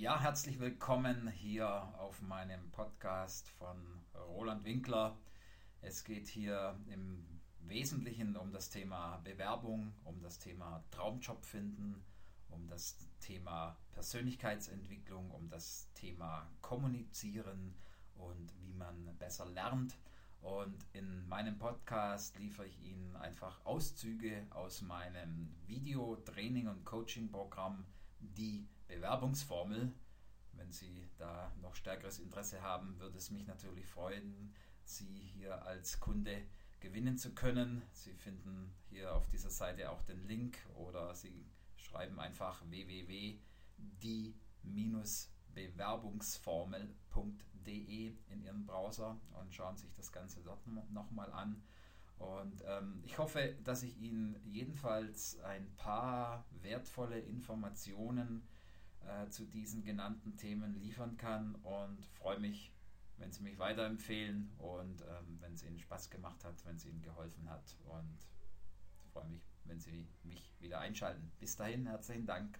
Ja, herzlich willkommen hier auf meinem Podcast von Roland Winkler. Es geht hier im Wesentlichen um das Thema Bewerbung, um das Thema Traumjob finden, um das Thema Persönlichkeitsentwicklung, um das Thema Kommunizieren und wie man besser lernt. Und in meinem Podcast liefere ich Ihnen einfach Auszüge aus meinem Video-, Training- und Coaching-Programm die Bewerbungsformel. Wenn Sie da noch stärkeres Interesse haben, würde es mich natürlich freuen, Sie hier als Kunde gewinnen zu können. Sie finden hier auf dieser Seite auch den Link oder Sie schreiben einfach www.die-bewerbungsformel.de in Ihren Browser und schauen sich das Ganze dort nochmal an. Und ähm, ich hoffe, dass ich Ihnen jedenfalls ein paar wertvolle Informationen äh, zu diesen genannten Themen liefern kann und freue mich, wenn Sie mich weiterempfehlen und ähm, wenn es Ihnen Spaß gemacht hat, wenn es Ihnen geholfen hat und freue mich, wenn Sie mich wieder einschalten. Bis dahin, herzlichen Dank.